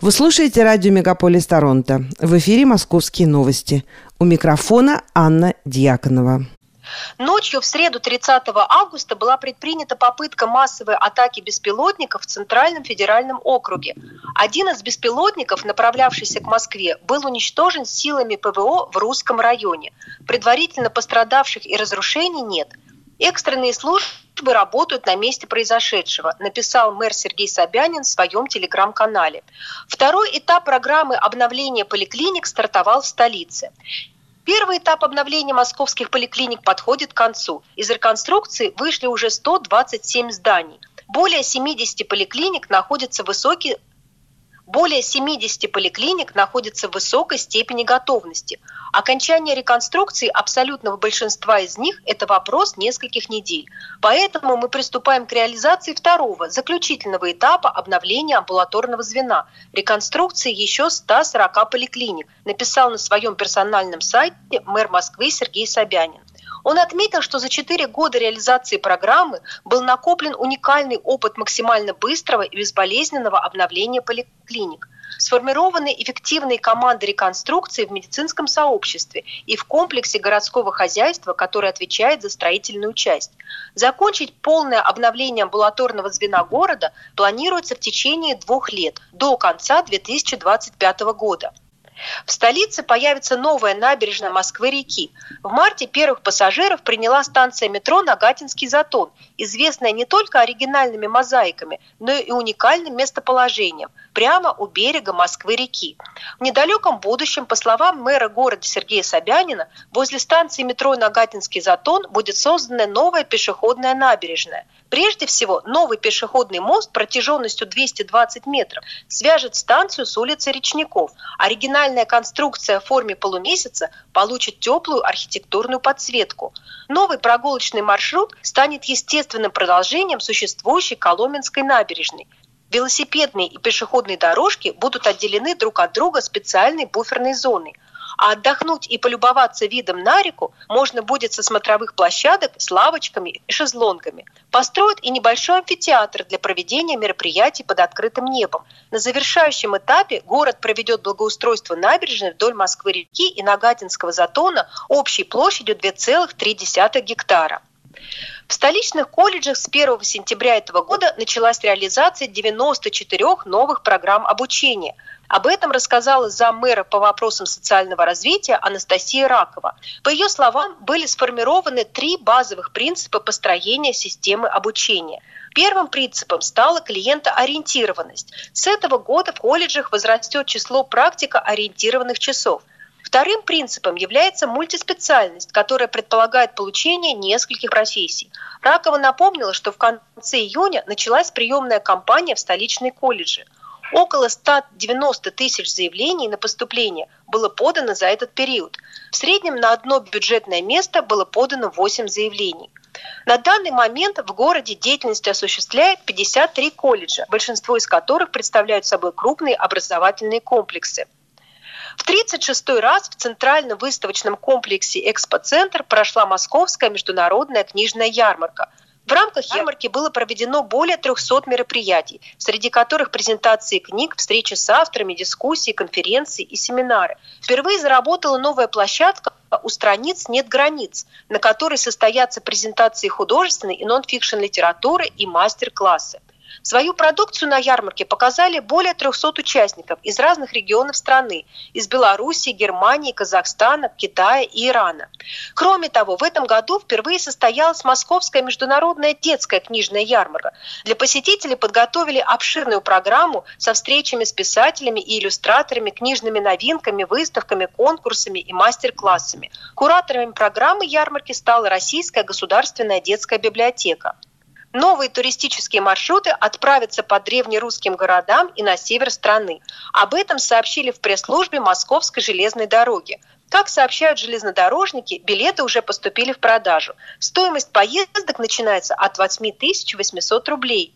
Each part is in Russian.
Вы слушаете радио «Мегаполис Торонто». В эфире «Московские новости». У микрофона Анна Дьяконова. Ночью в среду 30 августа была предпринята попытка массовой атаки беспилотников в Центральном федеральном округе. Один из беспилотников, направлявшийся к Москве, был уничтожен силами ПВО в Русском районе. Предварительно пострадавших и разрушений нет. Экстренные службы работают на месте произошедшего, написал мэр Сергей Собянин в своем телеграм-канале. Второй этап программы обновления поликлиник стартовал в столице. Первый этап обновления московских поликлиник подходит к концу. Из реконструкции вышли уже 127 зданий. Более 70 поликлиник находятся в высоких более 70 поликлиник находятся в высокой степени готовности. Окончание реконструкции абсолютного большинства из них – это вопрос нескольких недель. Поэтому мы приступаем к реализации второго, заключительного этапа обновления амбулаторного звена – реконструкции еще 140 поликлиник, написал на своем персональном сайте мэр Москвы Сергей Собянин. Он отметил, что за четыре года реализации программы был накоплен уникальный опыт максимально быстрого и безболезненного обновления поликлиник. Сформированы эффективные команды реконструкции в медицинском сообществе и в комплексе городского хозяйства, который отвечает за строительную часть. Закончить полное обновление амбулаторного звена города планируется в течение двух лет, до конца 2025 года. В столице появится новая набережная Москвы-реки. В марте первых пассажиров приняла станция метро Нагатинский затон, известная не только оригинальными мозаиками, но и уникальным местоположением – прямо у берега Москвы-реки. В недалеком будущем, по словам мэра города Сергея Собянина, возле станции метро Нагатинский затон будет создана новая пешеходная набережная. Прежде всего, новый пешеходный мост протяженностью 220 метров свяжет станцию с улицей Речников. Оригинальная конструкция в форме полумесяца получит теплую архитектурную подсветку. Новый прогулочный маршрут станет естественным продолжением существующей Коломенской набережной. Велосипедные и пешеходные дорожки будут отделены друг от друга специальной буферной зоной. А отдохнуть и полюбоваться видом на реку можно будет со смотровых площадок с лавочками и шезлонгами. Построят и небольшой амфитеатр для проведения мероприятий под открытым небом. На завершающем этапе город проведет благоустройство набережной вдоль Москвы-реки и Нагатинского затона общей площадью 2,3 гектара. В столичных колледжах с 1 сентября этого года началась реализация 94 новых программ обучения. Об этом рассказала заммэра по вопросам социального развития Анастасия Ракова. По ее словам, были сформированы три базовых принципа построения системы обучения. Первым принципом стала клиентоориентированность. С этого года в колледжах возрастет число практико-ориентированных часов – Вторым принципом является мультиспециальность, которая предполагает получение нескольких профессий. Ракова напомнила, что в конце июня началась приемная кампания в столичной колледже. Около 190 тысяч заявлений на поступление было подано за этот период. В среднем на одно бюджетное место было подано 8 заявлений. На данный момент в городе деятельность осуществляет 53 колледжа, большинство из которых представляют собой крупные образовательные комплексы. В 36-й раз в Центральном выставочном комплексе «Экспоцентр» прошла Московская международная книжная ярмарка. В рамках ярмарки было проведено более 300 мероприятий, среди которых презентации книг, встречи с авторами, дискуссии, конференции и семинары. Впервые заработала новая площадка «У страниц нет границ», на которой состоятся презентации художественной и нон-фикшн литературы и мастер-классы. Свою продукцию на ярмарке показали более 300 участников из разных регионов страны – из Беларуси, Германии, Казахстана, Китая и Ирана. Кроме того, в этом году впервые состоялась Московская международная детская книжная ярмарка. Для посетителей подготовили обширную программу со встречами с писателями и иллюстраторами, книжными новинками, выставками, конкурсами и мастер-классами. Кураторами программы ярмарки стала Российская государственная детская библиотека. Новые туристические маршруты отправятся по древнерусским городам и на север страны. Об этом сообщили в пресс-службе Московской железной дороги. Как сообщают железнодорожники, билеты уже поступили в продажу. Стоимость поездок начинается от 8 800 рублей.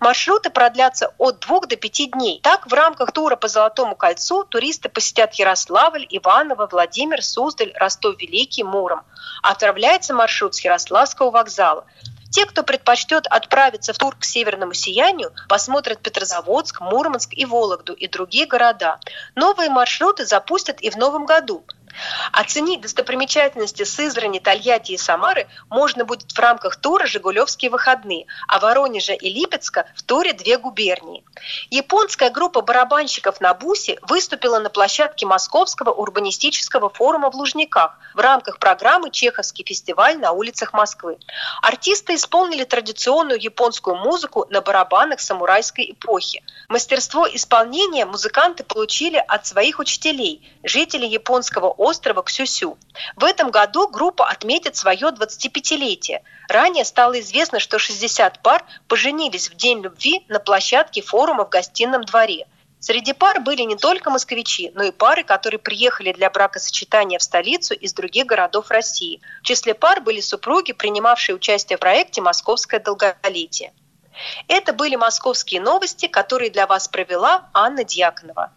Маршруты продлятся от двух до пяти дней. Так, в рамках тура по Золотому кольцу туристы посетят Ярославль, Иваново, Владимир, Суздаль, Ростов-Великий, Муром. Отправляется маршрут с Ярославского вокзала. Те, кто предпочтет отправиться в тур к северному сиянию, посмотрят Петрозаводск, Мурманск и Вологду и другие города. Новые маршруты запустят и в новом году. Оценить достопримечательности Сызрани, Тольятти и Самары можно будет в рамках тура «Жигулевские выходные», а Воронежа и Липецка в туре «Две губернии». Японская группа барабанщиков на бусе выступила на площадке Московского урбанистического форума в Лужниках в рамках программы «Чеховский фестиваль на улицах Москвы». Артисты исполнили традиционную японскую музыку на барабанах самурайской эпохи. Мастерство исполнения музыканты получили от своих учителей, жителей японского острова Ксюсю. В этом году группа отметит свое 25-летие. Ранее стало известно, что 60 пар поженились в День любви на площадке форума в гостином дворе. Среди пар были не только москвичи, но и пары, которые приехали для бракосочетания в столицу из других городов России. В числе пар были супруги, принимавшие участие в проекте «Московское долголетие». Это были московские новости, которые для вас провела Анна Дьяконова.